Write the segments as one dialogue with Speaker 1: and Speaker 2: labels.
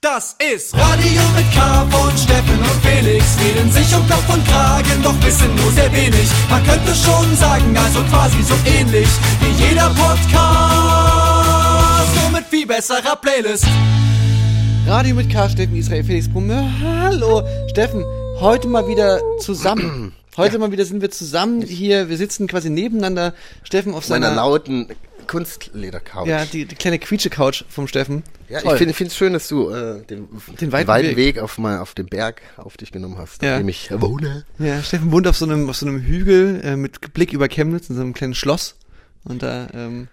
Speaker 1: Das ist Radio mit K von Steffen und Felix. Reden sich um Kopf und Kragen, doch wissen nur sehr wenig. Man könnte schon sagen, also quasi so ähnlich wie jeder Podcast. Nur mit viel besserer Playlist.
Speaker 2: Radio mit K, Steffen, Israel, Felix Brumme. Hallo, Steffen, heute mal wieder zusammen. Heute mal wieder sind wir zusammen hier, wir sitzen quasi nebeneinander. Steffen auf
Speaker 3: Meiner
Speaker 2: seiner,
Speaker 3: lauten Kunstledercouch.
Speaker 2: ja, die, die kleine Quietsche-Couch vom Steffen.
Speaker 3: Ja,
Speaker 2: Toll.
Speaker 3: ich finde es schön, dass du äh, den,
Speaker 2: Den weiten Weg.
Speaker 3: Weg. auf, mal, auf dem Berg auf dich genommen hast,
Speaker 2: Ja.
Speaker 3: auf dem ich wohne.
Speaker 2: Ja, Steffen wohnt auf so einem, auf so einem Hügel äh, mit Blick über Chemnitz in so einem kleinen Schloss. Und da ähm,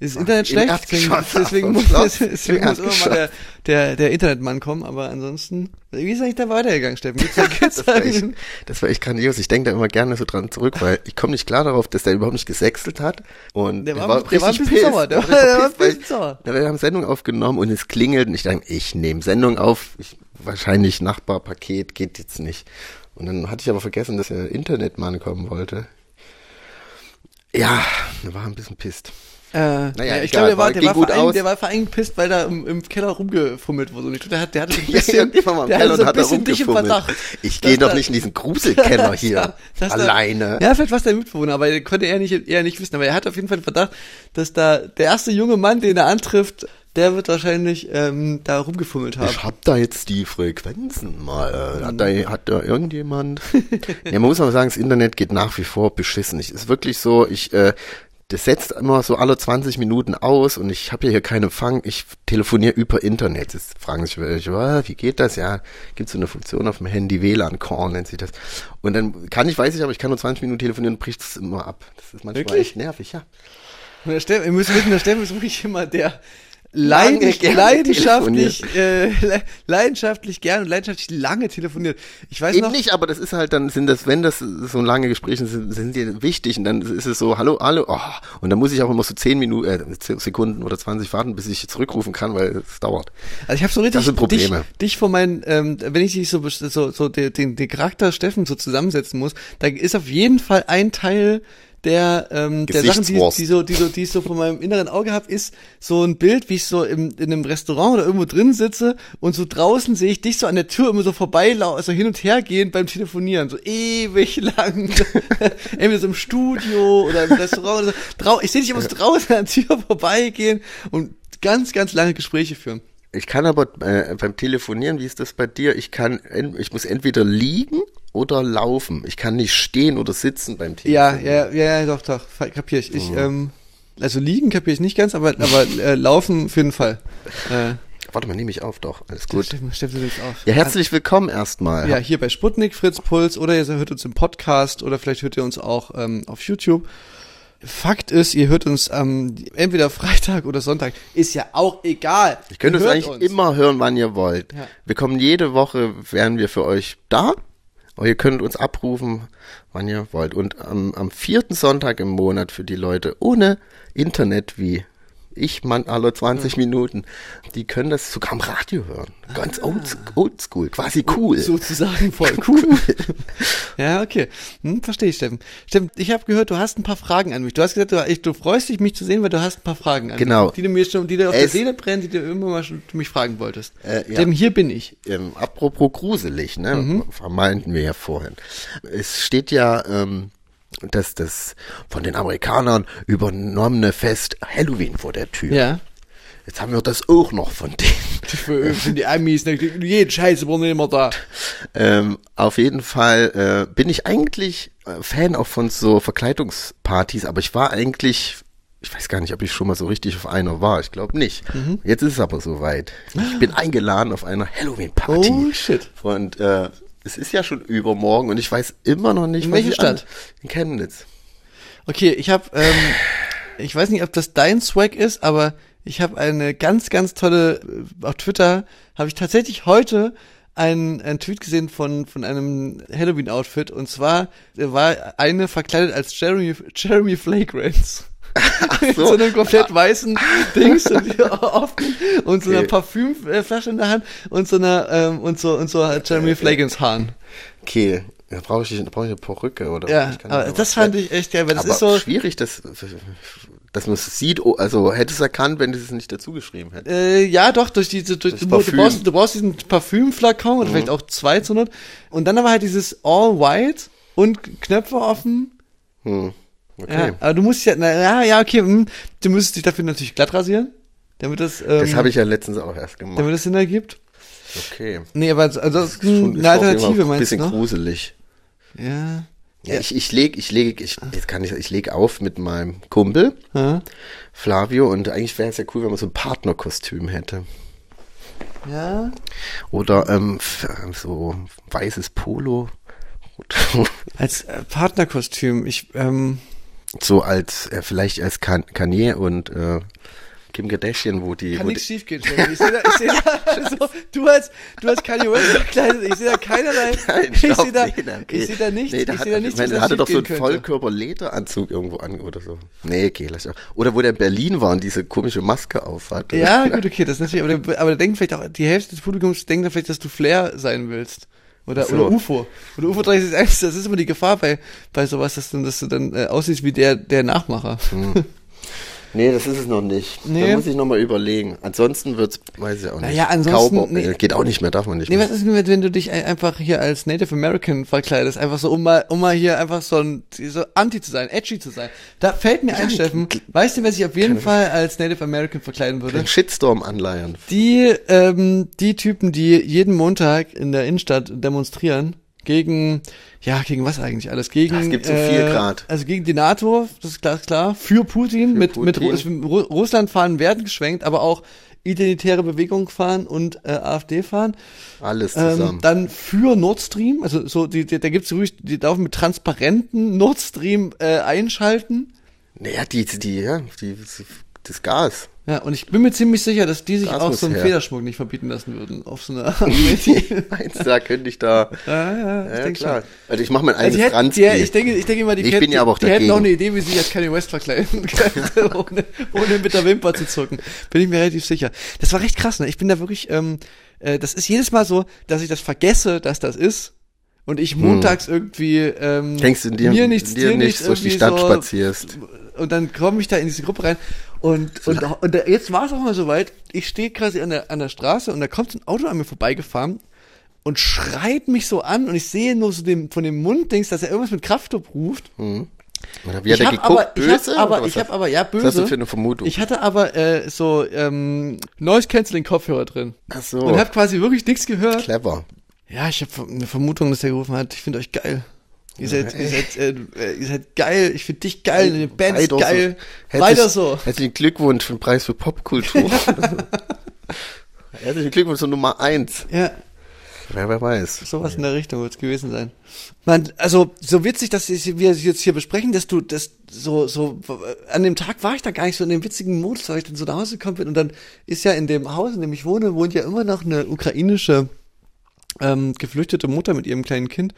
Speaker 2: ist das Internet schlecht, deswegen, deswegen, muss, deswegen muss immer mal der, der, der Internetmann kommen. Aber ansonsten, wie ist eigentlich da weitergegangen, Steffen? Gibt's da, gibt's
Speaker 3: Das
Speaker 2: da
Speaker 3: war, echt, das war echt grandios. Ich denke da immer gerne so dran zurück, weil ich komme nicht klar darauf, dass der überhaupt nicht gesächselt hat. Und
Speaker 2: Der
Speaker 3: er
Speaker 2: war- der war ein bisschen
Speaker 3: pissed.
Speaker 2: sauer. Der
Speaker 3: war
Speaker 2: war- der war ein bisschen sauer.
Speaker 3: ich- Wir haben Sendung aufgenommen und es klingelt und ich dachte, ich nehme Sendung auf. Ich, wahrscheinlich Nachbarpaket geht jetzt nicht. Und dann hatte ich aber vergessen, dass der Internetmann kommen wollte. Ja, er war ein bisschen pisst.
Speaker 2: Äh, naja, ich glaube, der war, der war,
Speaker 3: gut
Speaker 2: vor allem,
Speaker 3: aus.
Speaker 2: der war vor allem pisst, weil da im, im Keller rumgefummelt wurde. Und ich glaube, der, hat, der hatte so ein
Speaker 3: Ja,
Speaker 2: bisschen,
Speaker 3: mal im
Speaker 2: der
Speaker 3: Keller
Speaker 2: so ein
Speaker 3: da
Speaker 2: bisschen dich im. Verdacht.
Speaker 3: Ich gehe doch
Speaker 2: da-
Speaker 3: nicht in diesen Gruselkeller hier
Speaker 2: dass da-
Speaker 3: alleine.
Speaker 2: Ja, vielleicht war es der Mitbewohner, aber er konnte er nicht, er nicht wissen. Aber er hat auf jeden Fall den Verdacht, dass da der erste junge Mann, den er antrifft, der wird wahrscheinlich ähm, da rumgefummelt haben.
Speaker 3: Ich hab da jetzt die Frequenzen mal. Äh, hat, da, hat da irgendjemand? ja, man muss aber sagen, das Internet geht nach wie vor beschissen. Ich, ist wirklich so, ich, äh, das setzt immer so alle 20 Minuten aus und ich habe ja hier keinen Empfang. Ich telefoniere über Internet. Jetzt fragen sich welche, "Ah, wie geht das? Ja, gibt so eine Funktion auf dem Handy, WLAN-Call nennt sich das. Und dann kann ich, weiß ich, aber ich kann nur 20 Minuten telefonieren und bricht es immer ab. Das ist manchmal
Speaker 2: Wirklich?
Speaker 3: echt nervig, ja.
Speaker 2: Und der Steffen, ihr müsst wissen, der Steffen ist wirklich immer der leidens, leidenschaftlich, äh, le- leidenschaftlich gern und leidenschaftlich lange telefoniert. Ich weiß
Speaker 3: Eben
Speaker 2: noch,
Speaker 3: nicht, aber das ist halt dann, sind das, wenn das so lange Gespräche sind, sind die wichtig und dann ist es so, hallo, hallo, oh, und dann muss ich auch immer so 10 Minuten, äh, 10 Sekunden oder 20 warten, bis ich zurückrufen kann, weil es dauert.
Speaker 2: Also ich habe so richtig
Speaker 3: Das sind
Speaker 2: dich,
Speaker 3: Probleme.
Speaker 2: dich vor meinen, ähm, wenn ich dich so so, so den, den, den Charakter Steffen so zusammensetzen muss, da ist auf jeden Fall ein Teil der ähm, der Sachen, die, die so die so die ich so vor meinem inneren Auge habe, ist so ein Bild, wie ich so im, in einem Restaurant oder irgendwo drin sitze und so draußen sehe ich dich so an der Tür immer so vorbeilaufen, also hin und her gehen beim Telefonieren, so ewig lang, entweder so im Studio oder im Restaurant oder so. Drau ich sehe dich immer so draußen an der Tür vorbeigehen und ganz ganz lange Gespräche führen.
Speaker 3: Ich kann aber äh, beim Telefonieren, wie ist das bei dir? Ich kann, ich muss entweder liegen oder laufen. Ich kann nicht stehen oder sitzen beim Telefonieren.
Speaker 2: ja, ja, ja, doch, doch, kapier ich. Ich, ähm, also liegen kapier ich nicht ganz, aber, aber äh, laufen auf jeden Fall. Äh,
Speaker 3: Warte mal, nehme ich auf, doch. Alles gut.
Speaker 2: Steffen, Steffen jetzt auf.
Speaker 3: Ja, herzlich willkommen erstmal.
Speaker 2: Ja, hier bei Sputnik, Fritz Puls, oder ihr hört uns im Podcast, oder vielleicht hört ihr uns auch ähm, auf YouTube. Fakt ist, ihr hört uns ähm, entweder Freitag oder Sonntag. Ist ja auch egal.
Speaker 3: Ich könnte
Speaker 2: Ihr
Speaker 3: es
Speaker 2: hört
Speaker 3: eigentlich immer hören, wann ihr wollt.
Speaker 2: Ja.
Speaker 3: Wir kommen jede Woche, wären wir für euch da. Aber ihr könnt uns abrufen, wann ihr wollt. Und am, am vierten Sonntag im Monat für die Leute ohne Internet wie ich, man, alle 20 Minuten, die können das sogar am Radio hören. Ganz old, oldschool, quasi cool.
Speaker 2: Sozusagen voll cool. ja, okay. Hm, verstehe ich, Steffen. Steffen, ich habe gehört, du hast ein paar Fragen an mich. Du hast gesagt, du, ich, du freust dich, mich zu sehen, weil du hast ein paar Fragen an
Speaker 3: Genau.
Speaker 2: mich. Die du mir schon, die dir auf der
Speaker 3: Es-
Speaker 2: Seele brennen, die du immer mal schon mich fragen wolltest.
Speaker 3: Äh, ja.
Speaker 2: Steffen, hier bin ich.
Speaker 3: ähm, apropos gruselig, ne,
Speaker 2: Mhm.
Speaker 3: vermeinten wir ja vorhin. Es steht ja, ähm, dass das von den Amerikanern übernommene Fest Halloween vor der Tür.
Speaker 2: Ja.
Speaker 3: Jetzt haben wir das auch noch von denen.
Speaker 2: Die Amis, jeden Scheiß übernehmen wir da.
Speaker 3: Ähm, auf jeden Fall äh, bin ich eigentlich äh, Fan auch von so Verkleidungspartys, aber ich war eigentlich, ich weiß gar nicht, ob ich schon mal so richtig auf einer war. Ich glaube nicht.
Speaker 2: Mhm.
Speaker 3: Jetzt ist es aber soweit. Ich bin eingeladen auf einer Halloween-Party.
Speaker 2: Oh, shit.
Speaker 3: Und äh, es ist ja schon übermorgen und ich weiß immer noch nicht,
Speaker 2: In
Speaker 3: ich
Speaker 2: Stadt?
Speaker 3: In Chemnitz.
Speaker 2: Okay, ich habe, ähm, ich weiß nicht, ob das dein Swag ist, aber ich habe eine ganz, ganz tolle, äh, auf Twitter habe ich tatsächlich heute einen, einen Tweet gesehen von, von einem Halloween-Outfit und zwar war eine verkleidet als Jeremy, Jeremy Flagrance. Mit so einem komplett weißen Dings und, offen und so einer
Speaker 3: Okay.
Speaker 2: Parfümflasche in der Hand und so einer ähm, und so und so Jeremy Flagrance Haaren.
Speaker 3: Okay, da brauche ich, da brauche ich eine Perücke oder
Speaker 2: Ja, aber
Speaker 3: da
Speaker 2: das fand ich echt geil, weil das
Speaker 3: aber
Speaker 2: ist so
Speaker 3: schwierig, das Dass man es sieht, oh, also hätte es erkannt, wenn du es nicht dazu geschrieben hättest.
Speaker 2: Äh, ja, doch, durch diese, durch, du, du, brauchst, du brauchst diesen Parfümflakon oder vielleicht auch zwei zur Not. Und dann aber halt dieses All White und Knöpfe offen.
Speaker 3: Hm. Okay.
Speaker 2: Ja, aber du musst ja, na, ja, ja, okay, hm, du müsstest dich dafür natürlich glatt rasieren, damit das, ähm,
Speaker 3: Das habe ich ja letztens auch erst gemacht.
Speaker 2: damit das Sinn ergibt.
Speaker 3: Okay.
Speaker 2: Nee, aber also,
Speaker 3: Schon-
Speaker 2: eine
Speaker 3: ist auf jeden Fall
Speaker 2: Alternative
Speaker 3: Ein
Speaker 2: meinst
Speaker 3: bisschen
Speaker 2: du noch?
Speaker 3: gruselig.
Speaker 2: Ja.
Speaker 3: Ja, ich, ich leg, ich leg, ich, jetzt kann ich, ich leg auf mit meinem Kumpel,
Speaker 2: Ja.
Speaker 3: Flavio, und eigentlich wäre es ja cool, wenn man so ein Partnerkostüm hätte.
Speaker 2: ja.
Speaker 3: Oder ähm, f- so weißes Polo.
Speaker 2: Als äh, Partnerkostüm, ich, ähm,
Speaker 3: so als, äh, vielleicht als kan Kanye und äh, Kim Kardashian, wo die,
Speaker 2: kann
Speaker 3: wo
Speaker 2: nichts schief gehen. Ich sehe da, ich sehe da, so, du als, du als Kanye West verkleidet, ich sehe da keinerlei,
Speaker 3: Nein,
Speaker 2: ich sehe da,
Speaker 3: nee, okay.
Speaker 2: ich sehe da nichts,
Speaker 3: Nee, da
Speaker 2: ich sehe da
Speaker 3: ich
Speaker 2: nichts,
Speaker 3: meine,
Speaker 2: was
Speaker 3: der hatte doch so einen. Vollkörper-Lederanzug irgendwo an oder so. Nee, okay, lass ich auch. Oder wo der in Berlin war und diese komische Maske auf hatte.
Speaker 2: Ja, gut, okay, das ist natürlich, aber der, aber der denkt vielleicht auch, die Hälfte des Publikums denkt dann vielleicht, dass du Flair sein willst. Oder,
Speaker 3: so.
Speaker 2: oder UFO. Oder UFO 361, das ist immer die Gefahr bei, bei sowas, dass du, dass du dann äh, aussiehst wie der, der Nachmacher.
Speaker 3: Nee, das ist es noch nicht.
Speaker 2: Nee.
Speaker 3: Da muss ich nochmal überlegen. Ansonsten wird's, weiß ich auch nicht.
Speaker 2: Naja, ansonsten-
Speaker 3: Cowboy,
Speaker 2: nee.
Speaker 3: geht auch nicht mehr, darf man nicht
Speaker 2: Nee,
Speaker 3: mehr.
Speaker 2: was ist denn, wenn- wenn du dich ein- einfach hier als Native American verkleidest? Einfach so, um mal, um mal hier einfach so ein, so anti zu sein, edgy zu sein. Da fällt mir ein, Steffen, weißt du, wer sich auf jeden Fall als Native American verkleiden würde?
Speaker 3: Den Shitstorm anleiern.
Speaker 2: Die, ähm, die Typen, die jeden Montag in der Innenstadt demonstrieren, gegen, ja, gegen was eigentlich alles? Gegen,
Speaker 3: Es gibt so viel grad.
Speaker 2: Also gegen die NATO, das ist klar, klar. Für Putin, mit, mit
Speaker 3: Putin.
Speaker 2: Ru Ru Russland fahren werden geschwenkt, aber auch identitäre Bewegung fahren und äh, AfD fahren.
Speaker 3: Alles
Speaker 2: Ähm,
Speaker 3: zusammen.
Speaker 2: dann für Nord Stream, also so, die, die, da gibt's ruhig, die laufen mit transparenten Nord Stream äh, einschalten.
Speaker 3: naja, die, die, ja, die, das Gas.
Speaker 2: Ja, und ich bin mir ziemlich sicher, dass die sich
Speaker 3: Das
Speaker 2: auch so einen
Speaker 3: her.
Speaker 2: Federschmuck nicht verbieten lassen würden. Auf so eine Art. ja,
Speaker 3: Meinst du, da könnte ich da,
Speaker 2: ja, ich
Speaker 3: ja,
Speaker 2: denke
Speaker 3: klar.
Speaker 2: schon.
Speaker 3: Also ich mache mein
Speaker 2: Also
Speaker 3: eigenes
Speaker 2: die hätten,
Speaker 3: Trans.
Speaker 2: die, ich denke, ich denke immer, die,
Speaker 3: Ich
Speaker 2: hätten,
Speaker 3: bin ja aber auch
Speaker 2: die hätten auch eine Idee, wie sie als Kanye West verkleiden könnte, ohne, ohne mit der Wimper zu zucken. Bin ich mir relativ sicher. Das war recht krass, ne? Ich bin da wirklich, ähm, äh, das ist jedes Mal so, dass ich das vergesse, dass das ist. Und ich montags irgendwie ähm,
Speaker 3: Denkst du dir,
Speaker 2: mir nichts,
Speaker 3: dir
Speaker 2: dir
Speaker 3: nichts durch die Stadt
Speaker 2: so,
Speaker 3: spazierst?
Speaker 2: und dann komme ich da in diese Gruppe rein und, und, und da, jetzt war es auch mal soweit, ich stehe quasi an der, an der Straße und da kommt so ein Auto an mir vorbeigefahren und schreit mich so an und ich sehe nur so dem, von dem Mund, denkst, dass er irgendwas mit Kraftclub ruft.
Speaker 3: Oder wie hat
Speaker 2: ich hab
Speaker 3: geguckt?
Speaker 2: aber,
Speaker 3: böse?
Speaker 2: ich hab aber,
Speaker 3: was
Speaker 2: ich hab aber, ja,
Speaker 3: Was hast du
Speaker 2: böse.
Speaker 3: für eine Vermutung?
Speaker 2: Ich hatte aber äh, so ähm, Noise Canceling Kopfhörer drin
Speaker 3: Ach so,
Speaker 2: und habe quasi wirklich nichts gehört.
Speaker 3: clever.
Speaker 2: Ja, ich habe eine Vermutung, dass er gerufen hat, ich finde euch geil. Ihr seid, ihr seid, äh, äh, ihr seid geil, ich finde dich geil, deine Band ist
Speaker 3: Weiter
Speaker 2: geil.
Speaker 3: So.
Speaker 2: Weiter so.
Speaker 3: Herzlichen Glückwunsch für den Preis für Popkultur. Herzlichen Glückwunsch zur Nummer eins.
Speaker 2: Ja,
Speaker 3: Wer, wer weiß.
Speaker 2: sowas in der Richtung wird es gewesen sein. Man, also so witzig, dass wir es jetzt hier besprechen, dass du das so so äh, an dem Tag war ich da gar nicht so in dem witzigen Modus, weil ich dann so nach Hause gekommen bin und dann ist ja in dem Haus, in dem ich wohne, wohnt ja immer noch eine ukrainische ähm, geflüchtete Mutter mit ihrem kleinen Kind.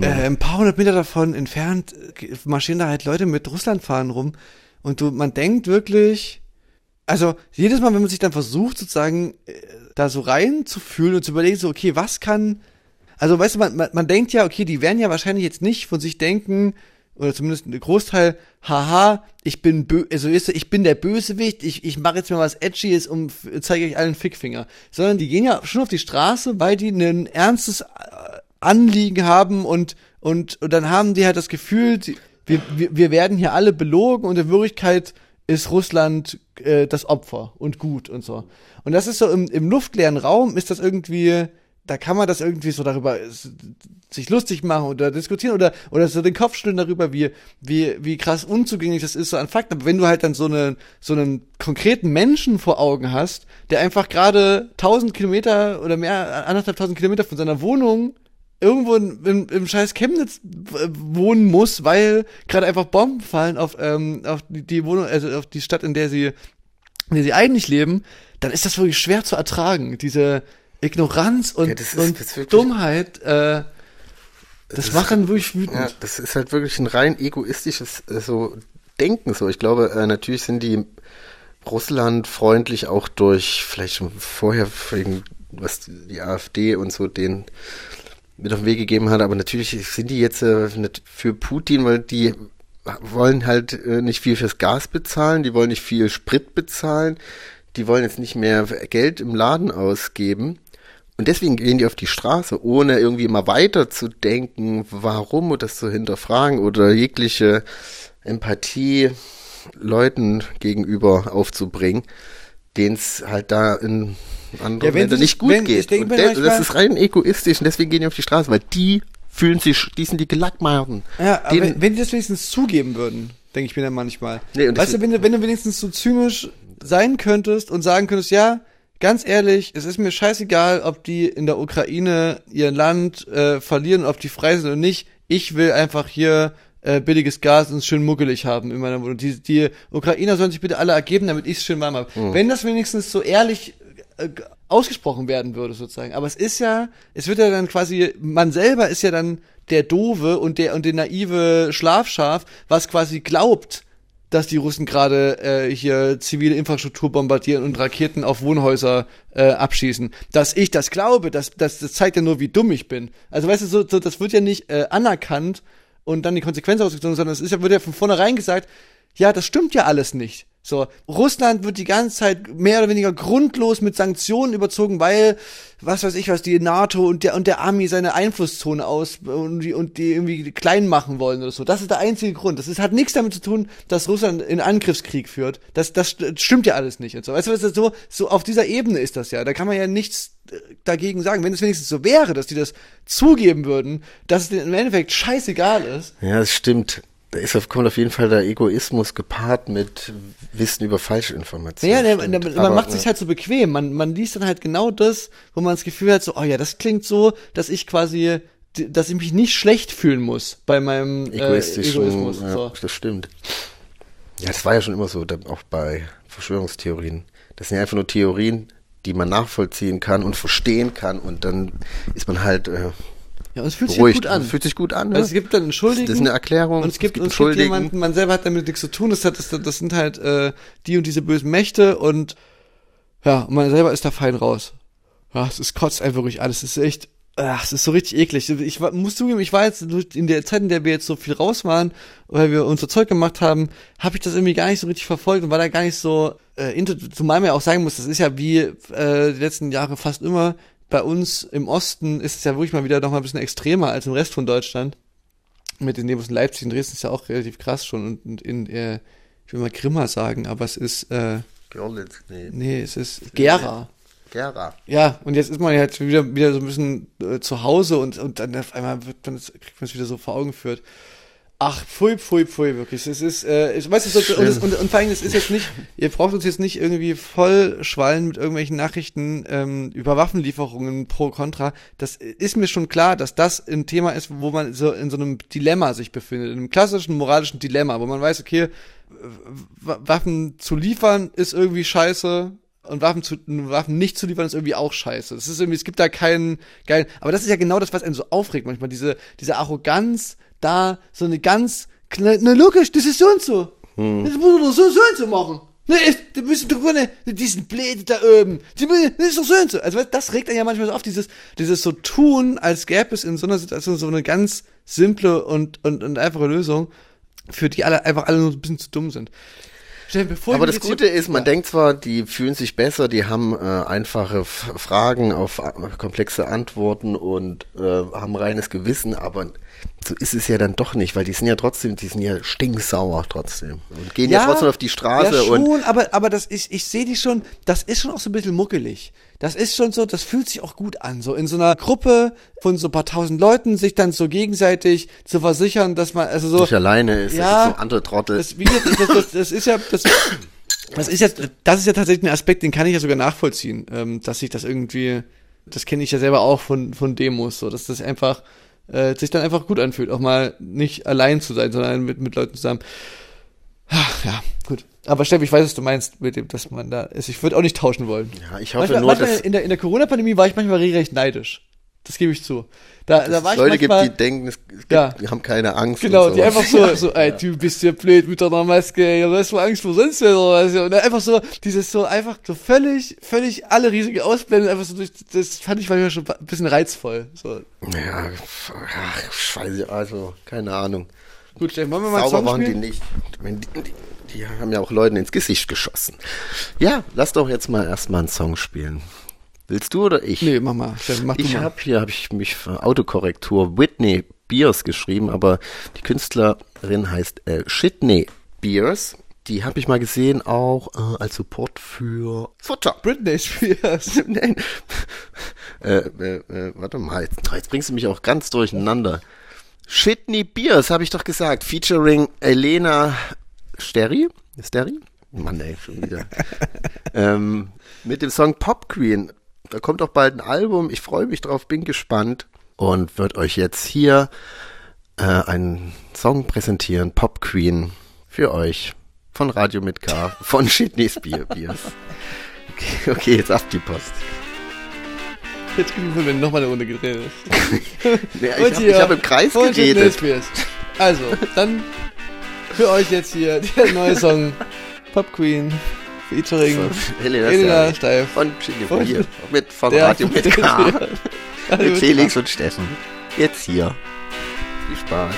Speaker 2: Äh, ein paar hundert Meter davon entfernt äh, marschieren da halt Leute mit Russlandfahnen rum und du man denkt wirklich also jedes Mal, wenn man sich dann versucht, sozusagen äh, da so reinzufühlen und zu überlegen, so, okay, was kann, also weißt du, man, man, man denkt ja, okay, die werden ja wahrscheinlich jetzt nicht von sich denken, oder zumindest ein Großteil, haha, ich bin bö also ist, ich bin der Bösewicht, ich, ich mache jetzt mal was Edgyes und zeige euch allen Fickfinger. Sondern die gehen ja schon auf die Straße, weil die ein ernstes äh, Anliegen haben und, und, und dann haben die halt das Gefühl, sie, wir, wir, wir werden hier alle belogen und in Wirklichkeit ist Russland äh, das Opfer und gut und so. Und das ist so im, im luftleeren Raum ist das irgendwie, da kann man das irgendwie so darüber sich lustig machen oder diskutieren oder oder so den Kopf schütteln darüber, wie wie wie krass unzugänglich das ist so an Fakten. Aber wenn du halt dann so einen so einen konkreten Menschen vor Augen hast, der einfach gerade 1000 Kilometer oder mehr anderthalb tausend Kilometer von seiner Wohnung irgendwo in, im, im scheiß Chemnitz w- wohnen muss, weil gerade einfach Bomben fallen auf, ähm, auf die, Wohnung, also auf die Stadt, in der sie, in der sie eigentlich leben, dann ist das wirklich schwer zu ertragen. Diese Ignoranz und,
Speaker 3: Ja, das ist-
Speaker 2: und
Speaker 3: das
Speaker 2: Dummheit, äh, das,
Speaker 3: ist-
Speaker 2: macht dann wirklich wütend.
Speaker 3: Ja, das ist halt wirklich ein rein egoistisches äh, so Denken. So, ich glaube, äh, natürlich sind die Russland freundlich auch durch vielleicht schon vorher wegen was die AfD und so den mit auf den Weg gegeben hat, aber natürlich sind die jetzt äh, für Putin, weil die wollen halt äh, nicht viel fürs Gas bezahlen, die wollen nicht viel Sprit bezahlen, die wollen jetzt nicht mehr Geld im Laden ausgeben. Und deswegen gehen die auf die Straße, ohne irgendwie mal weiter zu denken, warum und das zu hinterfragen oder jegliche Empathie Leuten gegenüber aufzubringen, denen es halt da in anderen
Speaker 2: Ja, wenn
Speaker 3: Ländern nicht gut
Speaker 2: wenn-
Speaker 3: geht. Und
Speaker 2: mir
Speaker 3: de-
Speaker 2: manchmal-
Speaker 3: das ist rein egoistisch und deswegen gehen die auf die Straße, weil die fühlen sich, die sind die Gelackmeierten.
Speaker 2: Ja, aber wenn, wenn die das wenigstens zugeben würden, denke ich mir dann manchmal.
Speaker 3: Nee,
Speaker 2: weißt du, wenn du, wenn du wenigstens so zynisch sein könntest und sagen könntest, ja, ganz ehrlich, es ist mir scheißegal, ob die in der Ukraine ihr Land äh, verlieren, ob die frei sind oder nicht. Ich will einfach hier äh, billiges Gas und schön muckelig haben in meiner Wohnung. Die, die Ukrainer sollen sich bitte alle ergeben, damit ich es schön warm habe.
Speaker 3: Mhm.
Speaker 2: Wenn das wenigstens so ehrlich äh, ausgesprochen werden würde sozusagen. Aber es ist ja, es wird ja dann quasi, man selber ist ja dann der Dove und der und der naive Schlafschaf, was quasi glaubt, dass die Russen gerade äh, hier zivile Infrastruktur bombardieren und Raketen auf Wohnhäuser äh, abschießen. Dass ich das glaube, das, das, das zeigt ja nur, wie dumm ich bin. Also weißt du, so, so das wird ja nicht äh, anerkannt und dann die Konsequenz ausgezogen, sondern es ist ja, wird ja von vornherein gesagt, ja, das stimmt ja alles nicht. So, Russland wird die ganze Zeit mehr oder weniger grundlos mit Sanktionen überzogen, weil, was weiß ich was, die NATO und der, und der Army seine Einflusszone aus und die, und die irgendwie klein machen wollen oder so. Das ist der einzige Grund. Das ist, hat nichts damit zu tun, dass Russland in Angriffskrieg führt. Das, das st- stimmt ja alles nicht und so. Weißt du, was das so, so auf dieser Ebene ist das ja. Da kann man ja nichts äh, dagegen sagen. Wenn es wenigstens so wäre, dass die das zugeben würden, dass es im Endeffekt scheißegal ist.
Speaker 3: Ja, das stimmt. Da ist auf, kommt auf jeden Fall der Egoismus gepaart mit Wissen über Falschinformationen.
Speaker 2: Ja, der, man
Speaker 3: Aber,
Speaker 2: macht sich halt so bequem. Man, man liest dann halt genau das, wo man das Gefühl hat, so, oh ja, das klingt so, dass ich quasi, dass ich mich nicht schlecht fühlen muss bei meinem äh,
Speaker 3: egoistischen,
Speaker 2: Egoismus.
Speaker 3: ja,
Speaker 2: So.
Speaker 3: das stimmt. Ja, das war ja schon immer so, auch bei Verschwörungstheorien. Das sind ja einfach nur Theorien, die man nachvollziehen kann und verstehen kann und dann ist man halt äh,
Speaker 2: Ja, und es fühlt sich
Speaker 3: beruhigt.
Speaker 2: gut an.
Speaker 3: Fühlt sich gut an.
Speaker 2: Also
Speaker 3: ne?
Speaker 2: es gibt dann einen Schuldigen.
Speaker 3: Das ist eine Erklärung.
Speaker 2: Und es gibt,
Speaker 3: es
Speaker 2: und
Speaker 3: gibt
Speaker 2: es gibt jemanden, man selber hat damit nichts zu tun. Das, hat, das, das sind halt äh, die und diese bösen Mächte und ja, und man selber ist da fein raus. Ja, es ist kotzt einfach ruhig alles. Es ist echt, ach, es ist so richtig eklig. Ich war, muss zugeben, ich war jetzt in der Zeit, in der wir jetzt so viel raus waren, weil wir unser Zeug gemacht haben, habe ich das irgendwie gar nicht so richtig verfolgt und war da gar nicht so, äh, inter, zumal man ja auch sagen muss, das ist ja wie äh, die letzten Jahre fast immer, bei uns im Osten ist es ja wirklich mal wieder noch mal ein bisschen extremer als im Rest von Deutschland. Mit den Nebus in Leipzig und Dresden ist ja auch relativ krass schon und, in, äh, ich will mal Grimma sagen, aber es ist, äh,
Speaker 3: Görlitz, nee.
Speaker 2: nee, es ist Gera.
Speaker 3: Gera.
Speaker 2: Ja, und jetzt ist man halt wieder, wieder so ein bisschen äh, zu Hause und, und dann auf einmal wird man, kriegt man es wieder so vor Augen geführt. Ach, pfui, pfui, pfui, wirklich. Es ist, äh, ich weiß, es und, es- und, und vor allem, es ist jetzt nicht, ihr braucht uns jetzt nicht irgendwie voll schwallen mit irgendwelchen Nachrichten ähm, über Waffenlieferungen pro Contra. Das ist mir schon klar, dass das ein Thema ist, wo man so in so einem Dilemma sich befindet, in einem klassischen moralischen Dilemma, wo man weiß, okay, Waffen zu liefern ist irgendwie scheiße und Waffen zu Waffen nicht zu liefern ist irgendwie auch scheiße. Das ist irgendwie es gibt da keinen geilen, aber das ist ja genau das, was einen so aufregt manchmal diese diese Arroganz da so eine ganz ne logisch, das ist so und so. Das muss doch so so und so machen. Ne, die müssen doch ne, diesen Bläde da oben. Die müssen, das ist doch so und so. Also das regt einen ja manchmal so auf, dieses, dieses so tun, als gäbe es in so einer Situation so eine ganz simple und, und, und einfache Lösung, für die alle einfach alle nur ein bisschen zu dumm sind.
Speaker 3: Aber das Gute ist, man
Speaker 2: Ja.
Speaker 3: denkt zwar, die fühlen sich besser, die haben äh, einfache F Fragen auf komplexe Antworten und äh, haben reines Gewissen, aber so ist es ja dann doch nicht, weil die sind ja trotzdem, die sind ja stinksauer trotzdem und gehen ja, trotzdem auf die Straße
Speaker 2: ja schon,
Speaker 3: und
Speaker 2: aber aber das ist ich sehe die schon, das ist schon auch so ein bisschen muckelig. Das ist schon so, das fühlt sich auch gut an, so in so einer Gruppe von so ein paar tausend Leuten sich dann so gegenseitig zu versichern, dass man also so
Speaker 3: nicht alleine ist,
Speaker 2: Ja,
Speaker 3: ja, so andere Trottel.
Speaker 2: das, wie gesagt, das, das, das ist ja das, das ist ja das ist ja tatsächlich ein Aspekt, den kann ich ja sogar nachvollziehen, ähm, dass sich das irgendwie das kenne ich ja selber auch von von Demos, so dass das einfach äh, sich dann einfach gut anfühlt, auch mal nicht allein zu sein, sondern mit mit Leuten zusammen. Ach, ja, gut. Aber Steff, ich weiß, was du meinst mit dem, dass man da ist. Ich würde auch nicht tauschen wollen.
Speaker 3: ja, ich hoffe
Speaker 2: Manchmal,
Speaker 3: nur,
Speaker 2: manchmal
Speaker 3: dass
Speaker 2: in der, in der Corona-Pandemie war ich manchmal recht neidisch. Das gebe ich zu. Da, da war
Speaker 3: es
Speaker 2: ich
Speaker 3: Leute gibt,
Speaker 2: manchmal,
Speaker 3: die denken, es gibt,
Speaker 2: Ja.
Speaker 3: die haben keine Angst.
Speaker 2: Genau, die einfach so, so, ey, du bist ja blöd mit deiner Maske, ja, hast du Angst vor sonst oder was? Und einfach so, dieses so, einfach so völlig, völlig alle riesige Ausblenden, einfach so durch, das fand ich manchmal schon ein bisschen reizvoll, so.
Speaker 3: Ja, ach, ich, also, keine Ahnung.
Speaker 2: Gut, Steffen, wollen wir mal
Speaker 3: Sauber waren die nicht. Die, die, die haben ja auch Leuten ins Gesicht geschossen. Ja, lass doch jetzt mal erstmal einen Song spielen. Willst du oder ich?
Speaker 2: Nee, mach mal, mach
Speaker 3: Ich habe hier habe ich mich für Autokorrektur Whitney Beers geschrieben, aber die Künstlerin heißt äh, Shitney Beers. Die habe ich mal gesehen auch äh, als Support für Futter.
Speaker 2: Britney Spears.
Speaker 3: Nein. äh, äh, äh, warte mal, jetzt, jetzt bringst du mich auch ganz durcheinander. Shitney Beers, habe ich doch gesagt, featuring Elena Steri. Steri? Mann, ey, schon wieder. ähm, mit dem Song Pop Queen. Da kommt auch bald ein Album. Ich freue mich drauf, bin gespannt und wird euch jetzt hier äh, einen Song präsentieren, Pop Queen, für euch von Radio mit K, von Shitney's Beer Beers. Okay, okay, jetzt ab die Post.
Speaker 2: Jetzt kriegen wir wenn nochmal eine Runde gedreht ist.
Speaker 3: Nee, ich habe hab im Kreis geredet.
Speaker 2: Also, dann für euch jetzt hier der neue Song Pop Queen featuring
Speaker 3: Helena
Speaker 2: Elena
Speaker 3: Stein.
Speaker 2: Steif.
Speaker 3: Von- hier. Mit von
Speaker 2: Der-
Speaker 3: Radio mit K. Mit Felix und Steffen. Jetzt hier. Viel Spaß.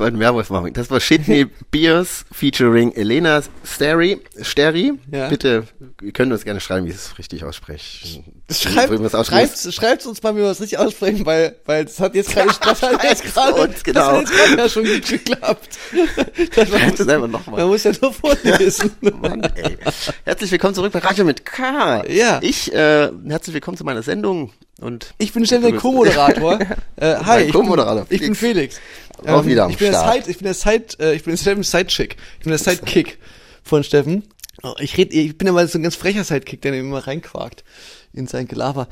Speaker 3: Werbung machen. Das war Shitney Beers featuring Elena Steri. Steri.
Speaker 2: Ja.
Speaker 3: Bitte, ihr könnt uns gerne schreiben, wie ich es richtig ausspreche.
Speaker 2: Schreibt,
Speaker 3: man es
Speaker 2: schreibt, schreibt uns mal, wie wir das richtig aussprechen, weil, weil das hat jetzt gerade, das hat jetzt gerade,
Speaker 3: uns,
Speaker 2: das
Speaker 3: genau.
Speaker 2: hat jetzt gerade ja schon gut geklappt. Das
Speaker 3: Schreibt es einfach
Speaker 2: man
Speaker 3: nochmal.
Speaker 2: muss ja nur vorlesen.
Speaker 3: Mann, ey. Herzlich willkommen zurück bei Radio mit K.
Speaker 2: Ja.
Speaker 3: Ich, äh, herzlich willkommen zu meiner Sendung und
Speaker 2: Ich bin Stefan der Co-Moderator. Äh, hi, ich
Speaker 3: Co-Moderator,
Speaker 2: bin, ich bin
Speaker 3: Felix.
Speaker 2: Felix.
Speaker 3: Auch wieder am
Speaker 2: ich bin der
Speaker 3: Start.
Speaker 2: Side, ich bin der Side, äh, ich bin Steffens Sidechick. Ich bin der Sidekick von Steffen. Ich red, ich bin aber so ein ganz frecher Sidekick, der immer reinquakt in sein Gelaber.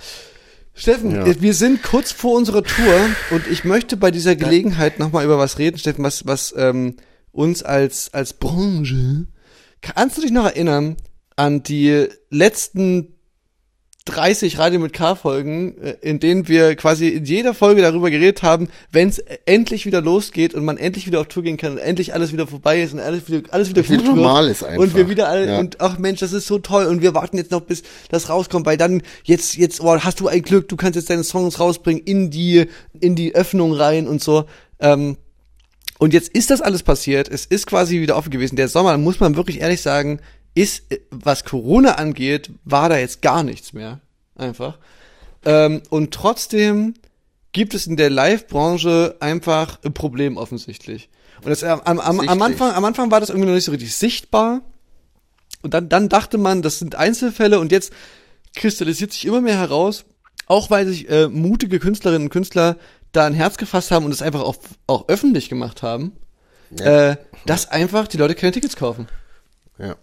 Speaker 2: Steffen,
Speaker 3: Ja.
Speaker 2: wir sind kurz vor unserer Tour und ich möchte bei dieser Gelegenheit nochmal über was reden, Steffen, was, was ähm, uns als, als Branche, kannst du dich noch erinnern an die letzten 30 Radio mit K-Folgen, äh, in denen wir quasi in jeder Folge darüber geredet haben, wenn es endlich wieder losgeht und man endlich wieder auf Tour gehen kann und endlich alles wieder vorbei ist und alles wieder, alles wieder
Speaker 3: wieder normal ist einfach.
Speaker 2: Und wir wieder alle,
Speaker 3: Ja.
Speaker 2: und ach Mensch, das ist so toll und wir warten jetzt noch, bis das rauskommt, weil dann jetzt, jetzt, oh, hast du ein Glück, du kannst jetzt deine Songs rausbringen in die, in die Öffnung rein und so. Ähm, und jetzt ist das alles passiert. Es ist quasi wieder offen gewesen. Der Sommer, muss man wirklich ehrlich sagen, ist, äh, was Corona angeht, war da jetzt gar nichts mehr. Einfach. Ähm, und trotzdem gibt es in der Live-Branche einfach ein Problem offensichtlich. Und das, am, am, am, am. Anfang, am Anfang war das irgendwie noch nicht so richtig sichtbar. Und dann, dann dachte man, das sind Einzelfälle und jetzt kristallisiert sich immer mehr heraus, auch weil sich äh, mutige Künstlerinnen und Künstler da ein Herz gefasst haben und es einfach auch, auch öffentlich gemacht haben,
Speaker 3: Ja.
Speaker 2: äh, dass einfach die Leute keine Tickets kaufen.
Speaker 3: Ja.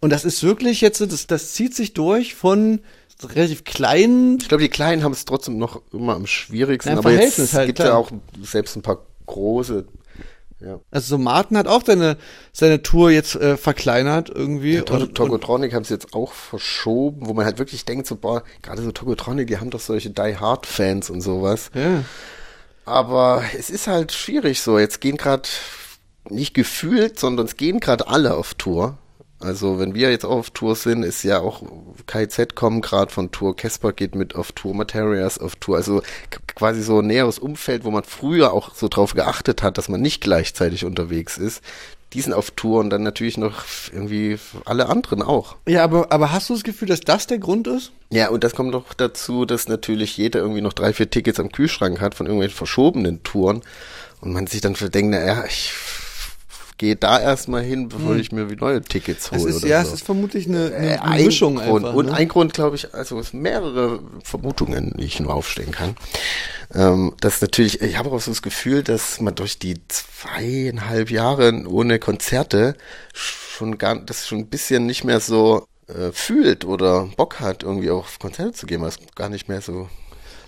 Speaker 2: Und das ist wirklich jetzt, das, das zieht sich durch von relativ kleinen
Speaker 3: Ich glaube, die Kleinen haben es trotzdem noch immer am schwierigsten,
Speaker 2: Ja,
Speaker 3: aber jetzt
Speaker 2: Verhältnis halt,
Speaker 3: gibt
Speaker 2: klar.
Speaker 3: ja auch selbst ein paar große. Ja.
Speaker 2: Also so Martin hat auch seine, seine Tour jetzt äh, verkleinert irgendwie.
Speaker 3: Ja,
Speaker 2: und,
Speaker 3: Tokotronic haben sie jetzt auch verschoben, wo man halt wirklich denkt, so, boah, gerade so Tokotronic, die haben doch solche Die Hard Fans und sowas.
Speaker 2: ja.
Speaker 3: Aber es ist halt schwierig so. Jetzt gehen gerade nicht gefühlt, sondern es gehen gerade alle auf Tour. Also wenn wir jetzt auch auf Tour sind, ist ja auch KZ kommen gerade von Tour, Casper geht mit auf Tour, Materias auf Tour. Also quasi so ein näheres Umfeld, wo man früher auch so drauf geachtet hat, dass man nicht gleichzeitig unterwegs ist. Die sind auf Tour und dann natürlich noch irgendwie alle anderen auch.
Speaker 2: ja, aber, aber hast du das Gefühl, dass das der Grund ist?
Speaker 3: Ja, und das kommt noch dazu, dass natürlich jeder irgendwie noch drei, vier Tickets am Kühlschrank hat von irgendwelchen verschobenen Touren und man sich dann denkt, naja, ich gehe da erstmal hin, bevor ich mir neue Tickets
Speaker 2: Es
Speaker 3: hole.
Speaker 2: ist,
Speaker 3: oder
Speaker 2: ja,
Speaker 3: so.
Speaker 2: es ist vermutlich eine,
Speaker 3: Äh,
Speaker 2: eine, eine Mischung
Speaker 3: Grund.
Speaker 2: einfach.
Speaker 3: Und
Speaker 2: ne?
Speaker 3: ein Grund, glaube ich, also es mehrere Vermutungen, die ich nur aufstellen kann. Ähm, dass natürlich, ich habe auch so das Gefühl, dass man durch die zweieinhalb Jahre ohne Konzerte schon gar, das schon ein bisschen nicht mehr so äh, fühlt oder Bock hat, irgendwie auf Konzerte zu gehen, weil es gar nicht mehr so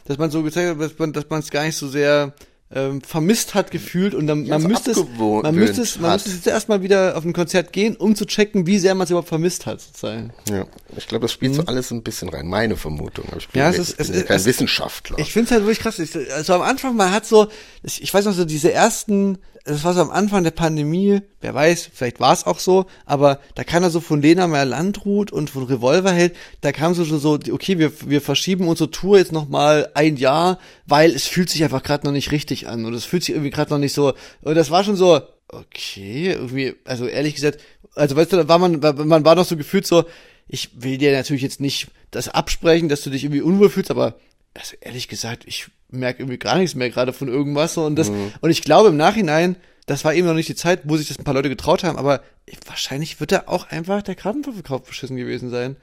Speaker 2: dass man so gezeigt hat, dass man es gar nicht so sehr ähm, vermisst hat gefühlt und dann, man müsste es, man müsste es, man
Speaker 3: hat.
Speaker 2: müsste es jetzt erstmal wieder auf ein Konzert gehen, um zu checken, wie sehr man es überhaupt vermisst hat, sozusagen.
Speaker 3: Ja, ich glaube, das spielt so alles ein bisschen rein. Meine Vermutung. Aber ich bin,
Speaker 2: Mhm. Ja, es ist- es ist-
Speaker 3: kein
Speaker 2: es-
Speaker 3: Wissenschaftler.
Speaker 2: Ich finde es halt wirklich krass. Ich, also am Anfang, man hat so, ich, ich weiß noch so, diese ersten, das war so am Anfang der Pandemie, wer weiß, vielleicht war es auch so, aber da kam da so von Lena Meyer Landrut und von Revolverheld, da kam so schon so, okay, wir, wir verschieben unsere Tour jetzt nochmal ein Jahr, weil es fühlt sich einfach gerade noch nicht richtig an und es fühlt sich irgendwie gerade noch nicht so, und das war schon so, okay, irgendwie, also ehrlich gesagt, also weißt du, da war man, man war noch so gefühlt so, ich will dir natürlich jetzt nicht das absprechen, dass du dich irgendwie unwohl fühlst, aber also ehrlich gesagt, ich merke irgendwie gar nichts mehr gerade von irgendwas so und das und ich glaube im Nachhinein, das war eben noch nicht die Zeit, wo sich das ein paar Leute getraut haben, aber wahrscheinlich wird da auch einfach der Kartenverkauf beschissen gewesen sein.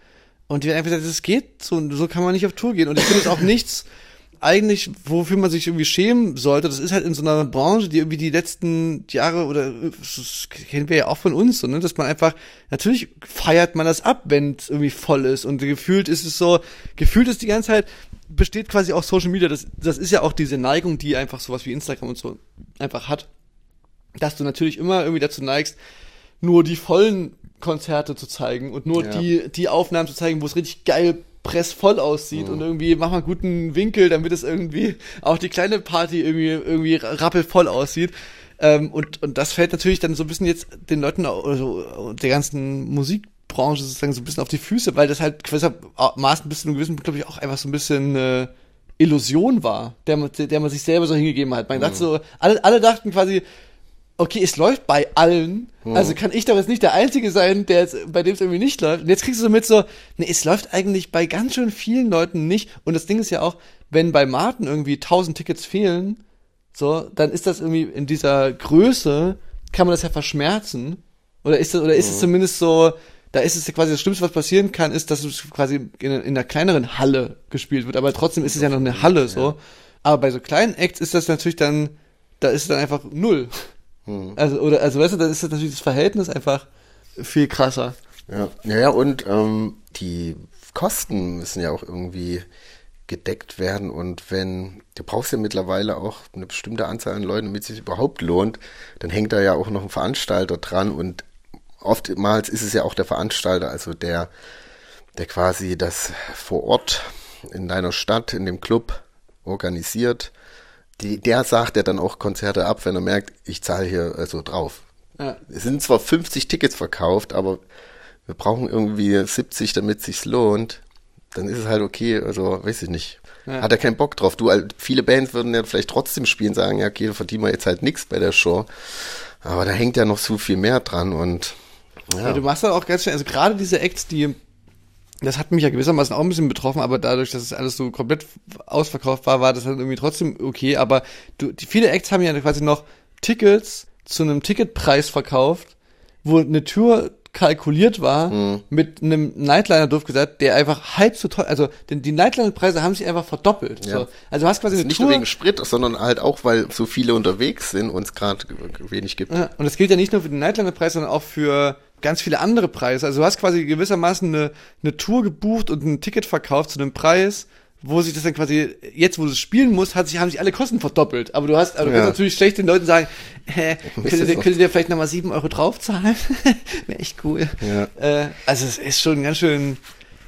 Speaker 2: Und die haben einfach gesagt, das geht so, so kann man nicht auf Tour gehen und ich finde es auch nichts eigentlich, wofür man sich irgendwie schämen sollte, das ist halt in so einer Branche, die irgendwie die letzten Jahre oder das kennen wir ja auch von uns, so, ne, dass man einfach, natürlich feiert man das ab, wenn es irgendwie voll ist und gefühlt ist es so, gefühlt ist die ganze Zeit, besteht quasi auch Social Media, das, das ist ja auch diese Neigung, die einfach sowas wie Instagram und so einfach hat, dass du natürlich immer irgendwie dazu neigst, nur die vollen Konzerte zu zeigen und nur
Speaker 3: Ja.
Speaker 2: die, die Aufnahmen zu zeigen, wo es richtig geil pressvoll aussieht und irgendwie mach mal guten Winkel, damit es irgendwie auch die kleine Party irgendwie irgendwie rappelvoll aussieht. Ähm, und, und das fällt natürlich dann so ein bisschen jetzt den Leuten also der ganzen Musikbranche sozusagen so ein bisschen auf die Füße, weil das halt gewissermaßen bis zu einem gewissen, glaube ich, auch einfach so ein bisschen äh, Illusion war, der man, der man sich selber so hingegeben hat. Man dachte so, alle, alle dachten quasi, okay, es läuft bei allen, also kann ich doch jetzt nicht der Einzige sein, der jetzt, bei dem es irgendwie nicht läuft. Und jetzt kriegst du so mit so, nee, es läuft eigentlich bei ganz schön vielen Leuten nicht. Und das Ding ist ja auch, wenn bei Martin irgendwie 1000 Tickets fehlen, so, dann ist das irgendwie in dieser Größe, kann man das ja verschmerzen. Oder ist das, oder ist es zumindest so, da ist es ja quasi das Schlimmste, was passieren kann, ist, dass es quasi in, in einer kleineren Halle gespielt wird. Aber trotzdem ist es ja noch eine Halle, so. Aber bei so kleinen Acts ist das natürlich dann, da ist es dann einfach null. Also, oder, also weißt du, dann ist das natürlich das Verhältnis einfach viel krasser.
Speaker 3: Ja, ja, ja und ähm, die Kosten müssen ja auch irgendwie gedeckt werden. Und wenn, du brauchst ja mittlerweile auch eine bestimmte Anzahl an Leuten, damit es sich überhaupt lohnt, dann hängt da ja auch noch ein Veranstalter dran. Und oftmals ist es ja auch der Veranstalter, also der, der quasi das vor Ort in deiner Stadt, in dem Club organisiert, die, der sagt ja dann auch Konzerte ab, wenn er merkt, ich zahle hier also drauf.
Speaker 2: Ja.
Speaker 3: Es sind zwar 50 Tickets verkauft, aber wir brauchen irgendwie 70, damit es sich lohnt. Dann ist es halt okay, also weiß ich nicht.
Speaker 2: Ja.
Speaker 3: Hat er keinen Bock drauf. Du, viele Bands würden ja vielleicht trotzdem spielen, sagen, ja, okay, verdienen wir jetzt halt nichts bei der Show. Aber da hängt ja noch so viel mehr dran und
Speaker 2: Ja.
Speaker 3: ja,
Speaker 2: du machst dann auch ganz schnell, also gerade diese Acts, die, das hat mich ja gewissermaßen auch ein bisschen betroffen, aber dadurch, dass es alles so komplett ausverkauft war, war das dann irgendwie trotzdem okay. Aber du, die, viele Acts haben ja quasi noch Tickets zu einem Ticketpreis verkauft, wo eine Tour kalkuliert war
Speaker 3: Mhm.
Speaker 2: mit einem Nightliner doof gesagt, der einfach halb so teuer, also die, die Nightliner-Preise haben sich einfach verdoppelt.
Speaker 3: Ja.
Speaker 2: So. Also du hast quasi eine
Speaker 3: nicht
Speaker 2: Tour,
Speaker 3: nur wegen Sprit, sondern halt auch, weil so viele unterwegs sind und es gerade wenig gibt.
Speaker 2: Ja, und das gilt ja nicht nur für den Nightliner-Preis, sondern auch für ganz viele andere Preise. Also du hast quasi gewissermaßen eine, eine Tour gebucht und ein Ticket verkauft zu einem Preis, wo sich das dann quasi, jetzt wo du es spielen musst, hat sich, haben sich alle Kosten verdoppelt. Aber du hast, aber du
Speaker 3: Ja.
Speaker 2: kannst natürlich schlecht den Leuten sagen, hä, könnt
Speaker 3: ihr
Speaker 2: könnt ihr vielleicht nochmal sieben Euro draufzahlen? Wäre echt cool.
Speaker 3: Ja.
Speaker 2: Äh, also es ist schon ganz schön,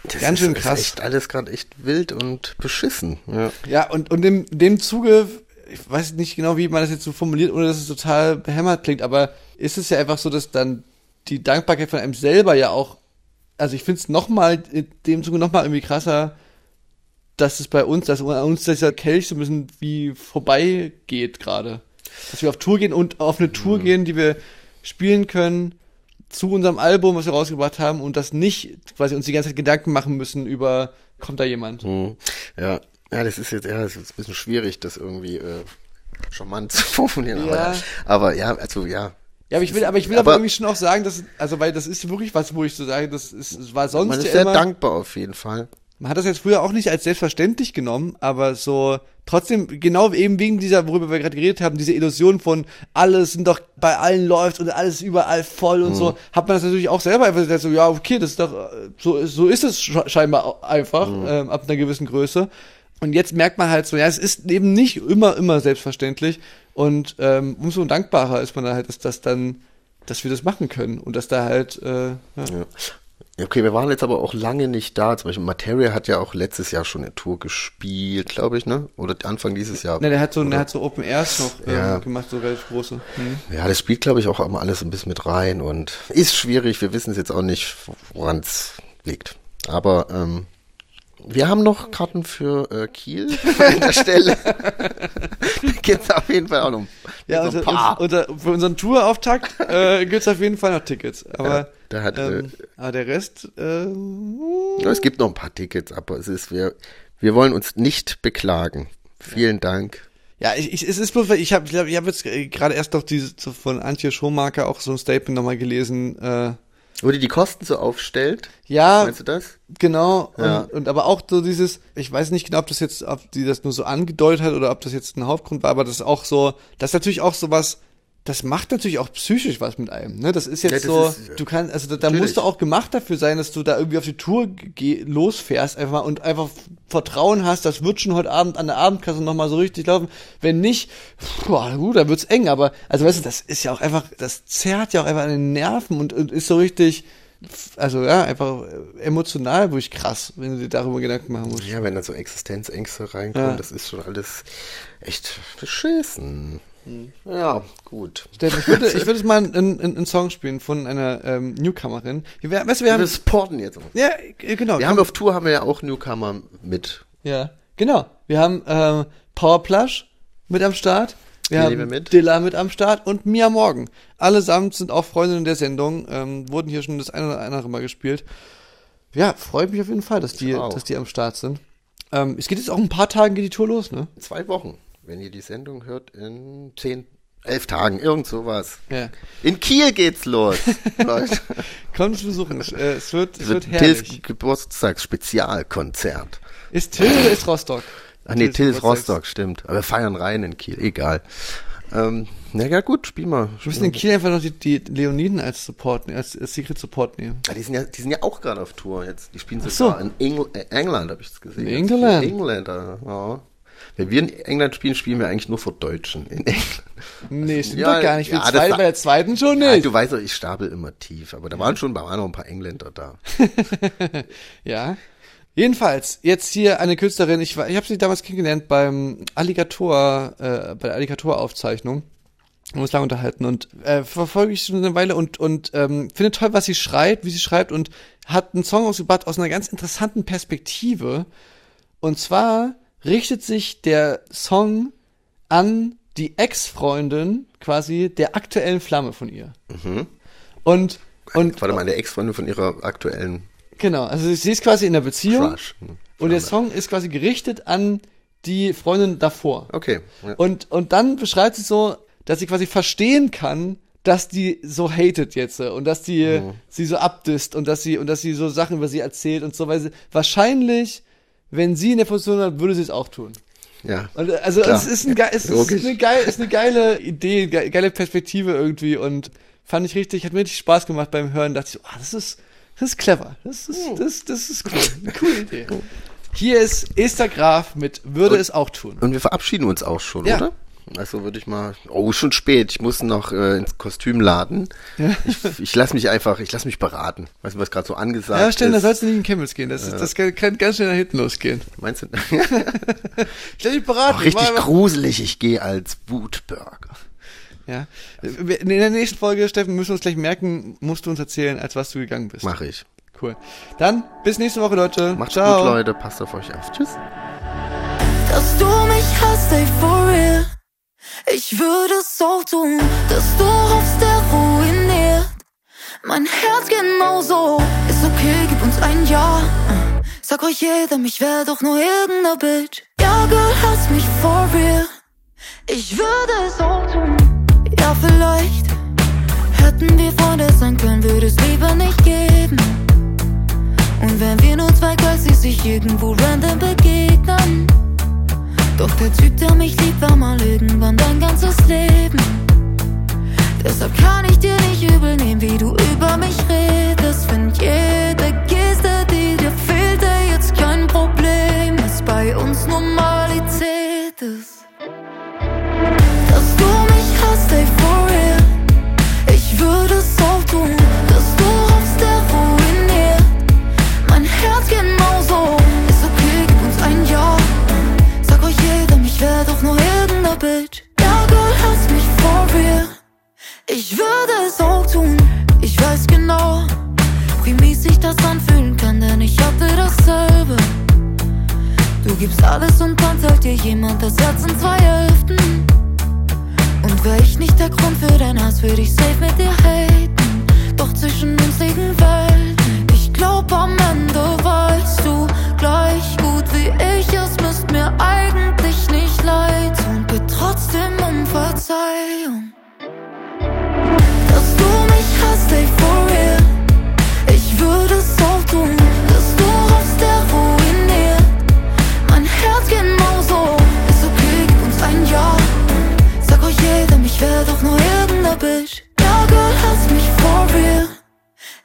Speaker 3: Das
Speaker 2: ganz
Speaker 3: ist,
Speaker 2: schön
Speaker 3: ist
Speaker 2: krass.
Speaker 3: echt alles gerade echt wild und beschissen. Ja.
Speaker 2: Ja, und, und in dem Zuge, ich weiß nicht genau, wie man das jetzt so formuliert, ohne dass es total behämmert klingt, aber ist es ja einfach so, dass dann die Dankbarkeit von einem selber ja auch, also ich finde es nochmal, in dem Zuge nochmal irgendwie krasser, dass es bei uns, dass uns dieser Kelch so ein bisschen wie vorbeigeht gerade. Dass wir auf Tour gehen und auf eine Tour gehen, die wir spielen können zu unserem Album, was wir rausgebracht haben und das nicht quasi uns die ganze Zeit Gedanken machen müssen über, kommt da jemand?
Speaker 3: Mhm. Ja. ja, das ist jetzt ja, das ist ein bisschen schwierig, das irgendwie äh, charmant zu formulieren.
Speaker 2: Ja.
Speaker 3: Aber, aber ja, also ja.
Speaker 2: Ja, aber ich will, aber ich will aber,
Speaker 3: Aber-
Speaker 2: irgendwie schon auch sagen, dass, also, weil das ist wirklich was, wo ich so sage, das ist, es war sonst
Speaker 3: Man ist
Speaker 2: ja
Speaker 3: sehr
Speaker 2: immer,
Speaker 3: dankbar auf jeden Fall.
Speaker 2: man hat das jetzt früher auch nicht als selbstverständlich genommen, aber so, trotzdem, genau eben wegen dieser, worüber wir gerade geredet haben, diese Illusion von, alles sind doch, bei allen läuft und alles überall voll und
Speaker 3: Mhm.
Speaker 2: so, hat man das natürlich auch selber einfach gesagt, so, ja, okay, das ist doch, äh, so, so ist es sche- scheinbar einfach,
Speaker 3: Mhm.
Speaker 2: ähm, ab einer gewissen Größe. Und jetzt merkt man halt so, ja, es ist eben nicht immer, immer selbstverständlich. Und ähm, umso dankbarer ist man da halt, dass das dann, dass wir das machen können und dass da halt, äh, ja.
Speaker 3: Ja. Okay, wir waren jetzt aber auch lange nicht da. Zum Beispiel Materia hat ja auch letztes Jahr schon eine Tour gespielt, glaube ich, ne? Oder Anfang dieses Jahr.
Speaker 2: Ne, der hat so,
Speaker 3: Oder?
Speaker 2: der hat so Open Airs noch ähm,
Speaker 3: Ja.
Speaker 2: gemacht, so relativ große. Hm.
Speaker 3: Ja, das spielt, glaube ich, auch immer alles ein bisschen mit rein und ist schwierig. Wir wissen es jetzt auch nicht, woran es liegt. Aber ähm, wir haben noch Karten für äh, Kiel an der Stelle. Geht's auf jeden Fall auch noch.
Speaker 2: Ja, unter,
Speaker 3: ein paar.
Speaker 2: unter, für unseren Tourauftakt äh, gibt's auf jeden Fall noch Tickets. Aber,
Speaker 3: Ja, da hat,
Speaker 2: ähm, aber der Rest, äh,
Speaker 3: Ja, es gibt noch ein paar Tickets, aber es ist, wir, wir wollen uns nicht beklagen. Vielen Dank.
Speaker 2: ja, ich, ich, es ist bloß, ich habe, ich, habe jetzt äh, gerade erst noch diese von Antje Schomaker auch so ein Statement nochmal gelesen. Äh,
Speaker 3: Wo die die Kosten so aufstellt,
Speaker 2: ja,
Speaker 3: meinst du das?
Speaker 2: Genau,
Speaker 3: Ja.
Speaker 2: und, und aber auch so dieses, ich weiß nicht genau, ob das jetzt, ob die das nur so angedeutet hat oder ob das jetzt ein Hauptgrund war, aber das ist auch so, das ist natürlich auch so was, das macht natürlich auch psychisch was mit einem, ne? Das ist jetzt
Speaker 3: Ja, das
Speaker 2: so,
Speaker 3: ist, äh,
Speaker 2: du kannst, also da, da
Speaker 3: natürlich.
Speaker 2: musst du auch gemacht dafür sein, dass du da irgendwie auf die Tour losfährst einfach mal und einfach Vertrauen hast, das wird schon heute Abend an der Abendkasse nochmal so richtig laufen. Wenn nicht, boah, gut, dann wird's eng, aber, also weißt du, das ist ja auch einfach, das zerrt ja auch einfach an den Nerven und, und ist so richtig, also ja, einfach äh, emotional wirklich krass, wenn du dir darüber Gedanken machen musst.
Speaker 3: Ja, wenn da so Existenzängste reinkommen,
Speaker 2: Ja.
Speaker 3: das ist schon alles echt beschissen. Ja, gut.
Speaker 2: Steffen, ich würde, ich würde jetzt mal einen, einen, Song spielen von einer ähm, Newcomerin. Wir, weißt wir
Speaker 3: Wir
Speaker 2: haben,
Speaker 3: supporten jetzt. auch.
Speaker 2: ja, genau.
Speaker 3: Wir haben auf Tour haben wir ja auch Newcomer mit.
Speaker 2: ja, genau. Wir haben ähm, Power Plush mit am Start. Wir
Speaker 3: Wen
Speaker 2: haben
Speaker 3: nehmen wir mit?
Speaker 2: Dilla mit am Start und Mia Morgan. Allesamt sind auch Freundinnen der Sendung, ähm, wurden hier schon das eine oder andere Mal gespielt. Ja, freut mich auf jeden Fall, dass die, dass die am Start sind. Ähm, es geht jetzt auch ein paar Tagen geht die Tour los, ne?
Speaker 3: Zwei Wochen. Wenn ihr die Sendung hört, in zehn, elf Tagen, irgend sowas.
Speaker 2: Ja.
Speaker 3: In Kiel geht's los, Leute.
Speaker 2: Kommt besuchen. Es, äh, es wird, es wird
Speaker 3: wird
Speaker 2: herrlich.
Speaker 3: Tills Geburtstagsspezialkonzert.
Speaker 2: Ist Till oder ist Rostock?
Speaker 3: Ach nee, Tills
Speaker 2: Geburtstags-
Speaker 3: Rostock, stimmt. Aber wir feiern rein in Kiel, egal. Ähm, na ja, gut, spiel mal.
Speaker 2: Wir müssen in Kiel einfach noch die, die Leoniden als Support, als, als Secret Support nehmen.
Speaker 3: Ja, die sind ja, die sind ja auch gerade auf Tour jetzt. Die spielen sogar
Speaker 2: so.
Speaker 3: in Engl äh, England, habe ich es gesehen.
Speaker 2: In England?
Speaker 3: Engländer, ja. Wenn wir in England spielen, spielen wir eigentlich nur vor Deutschen in England.
Speaker 2: Nee, stimmt
Speaker 3: Ja,
Speaker 2: doch gar nicht.
Speaker 3: Ja,
Speaker 2: zwei, bei der zweiten schon
Speaker 3: Ja,
Speaker 2: nicht.
Speaker 3: du weißt doch, ich stapel immer tief, aber da waren schon da waren noch ein paar Engländer da.
Speaker 2: Ja. Jedenfalls, jetzt hier eine Künstlerin, ich, war- ich habe sie damals kennengelernt beim Alligator, äh, bei der Alligator-Aufzeichnung. Wir uns lange unterhalten und äh, verfolge ich schon eine Weile und, und ähm, finde toll, was sie schreibt, wie sie schreibt und hat einen Song ausgebracht aus einer ganz interessanten Perspektive. Und zwar richtet sich der Song an die Ex-Freundin quasi der aktuellen Flamme von ihr. Und, und
Speaker 3: Warte mal, eine Ex-Freundin von ihrer aktuellen
Speaker 2: genau, also sie ist quasi in der Beziehung
Speaker 3: Crush. Hm.
Speaker 2: und der Song ist quasi gerichtet an die Freundin davor.
Speaker 3: Okay. Ja.
Speaker 2: Und, und dann beschreibt sie so, dass sie quasi verstehen kann, dass die so hatet jetzt äh, und dass die sie so abdisst und dass sie und dass sie so Sachen über sie erzählt und so, weil sie wahrscheinlich, wenn sie in der Position hat, würde sie es auch tun.
Speaker 3: ja.
Speaker 2: Und, also
Speaker 3: Klar.
Speaker 2: es ist, ein, es ist eine, geil, ist eine geile Idee, ge- geile Perspektive irgendwie und Fand ich richtig, hat mir richtig Spaß gemacht beim Hören. Dachte ich so, ah, das ist, das ist clever. Das ist, das, das ist cool. Eine coole Idee. Hier ist Esther Graf mit Würde es auch tun.
Speaker 3: Und wir verabschieden uns auch schon,
Speaker 2: Ja.
Speaker 3: oder? Also würde ich mal. Oh, schon spät. Ich muss noch äh, ins Kostümladen. Ich, ich lasse mich einfach, ich lasse mich beraten. Weißt du, was gerade so angesagt
Speaker 2: Ja, stimmt, da
Speaker 3: ist?
Speaker 2: sollst du nicht in Chemnitz gehen. Das, ist, das kann, kann ganz schnell nach hinten losgehen.
Speaker 3: Meinst du?
Speaker 2: Stell dich beraten.
Speaker 3: Auch richtig gruselig. Ich gehe als Wutburger.
Speaker 2: Ja. In der nächsten Folge, Steffen, müssen wir uns gleich merken, musst du uns erzählen, als was du gegangen bist.
Speaker 3: Mache ich.
Speaker 2: Cool. Dann bis nächste Woche, Leute.
Speaker 3: Macht's
Speaker 2: Ciao.
Speaker 3: gut, Leute. Passt auf euch auf. Tschüss.
Speaker 4: dass du mich hast, ey, for real. Ich würde es auch tun, dass du hoffst, der ruiniert. Mein Herz genauso. Ist okay, gib uns ein Ja. Sag euch jeder, ich wär doch nur irgendeine Bitch. Ja, Girl, hast mich for real. Ich würde es auch tun. Ja, vielleicht hätten wir Freunde sein können, würde es lieber nicht geben. Und wenn wir nur zwei Girls, die sich irgendwo random begegnen. Doch der Typ, der mich liebt, war mal irgendwann dein ganzes Leben. Deshalb kann ich dir nicht übel nehmen, wie du über mich redest. Find jede Geste, die dir fehlt, ey, jetzt kein Problem. Ist bei uns Normalität ist.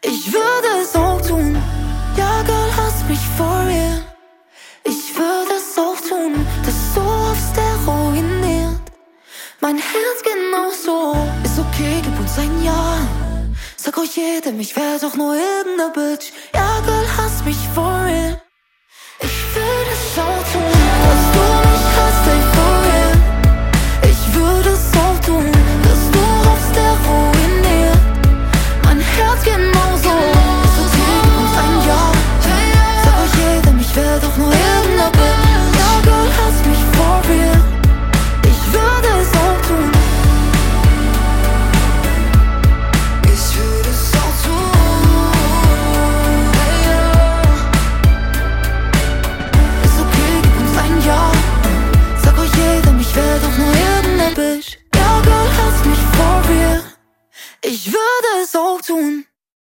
Speaker 4: Ich würde es auch tun. Ja, Girl, hast mich for real. Ich würde es auch tun, du hoffst, der ruiniert. Mein Herz genauso. Ist okay, gib uns ein Ja. Sag euch jedem, ich wär doch nur irgendeine Bitch. Ja, Girl, hast mich for real. Ich würde es auch tun, irgendeine Bitch.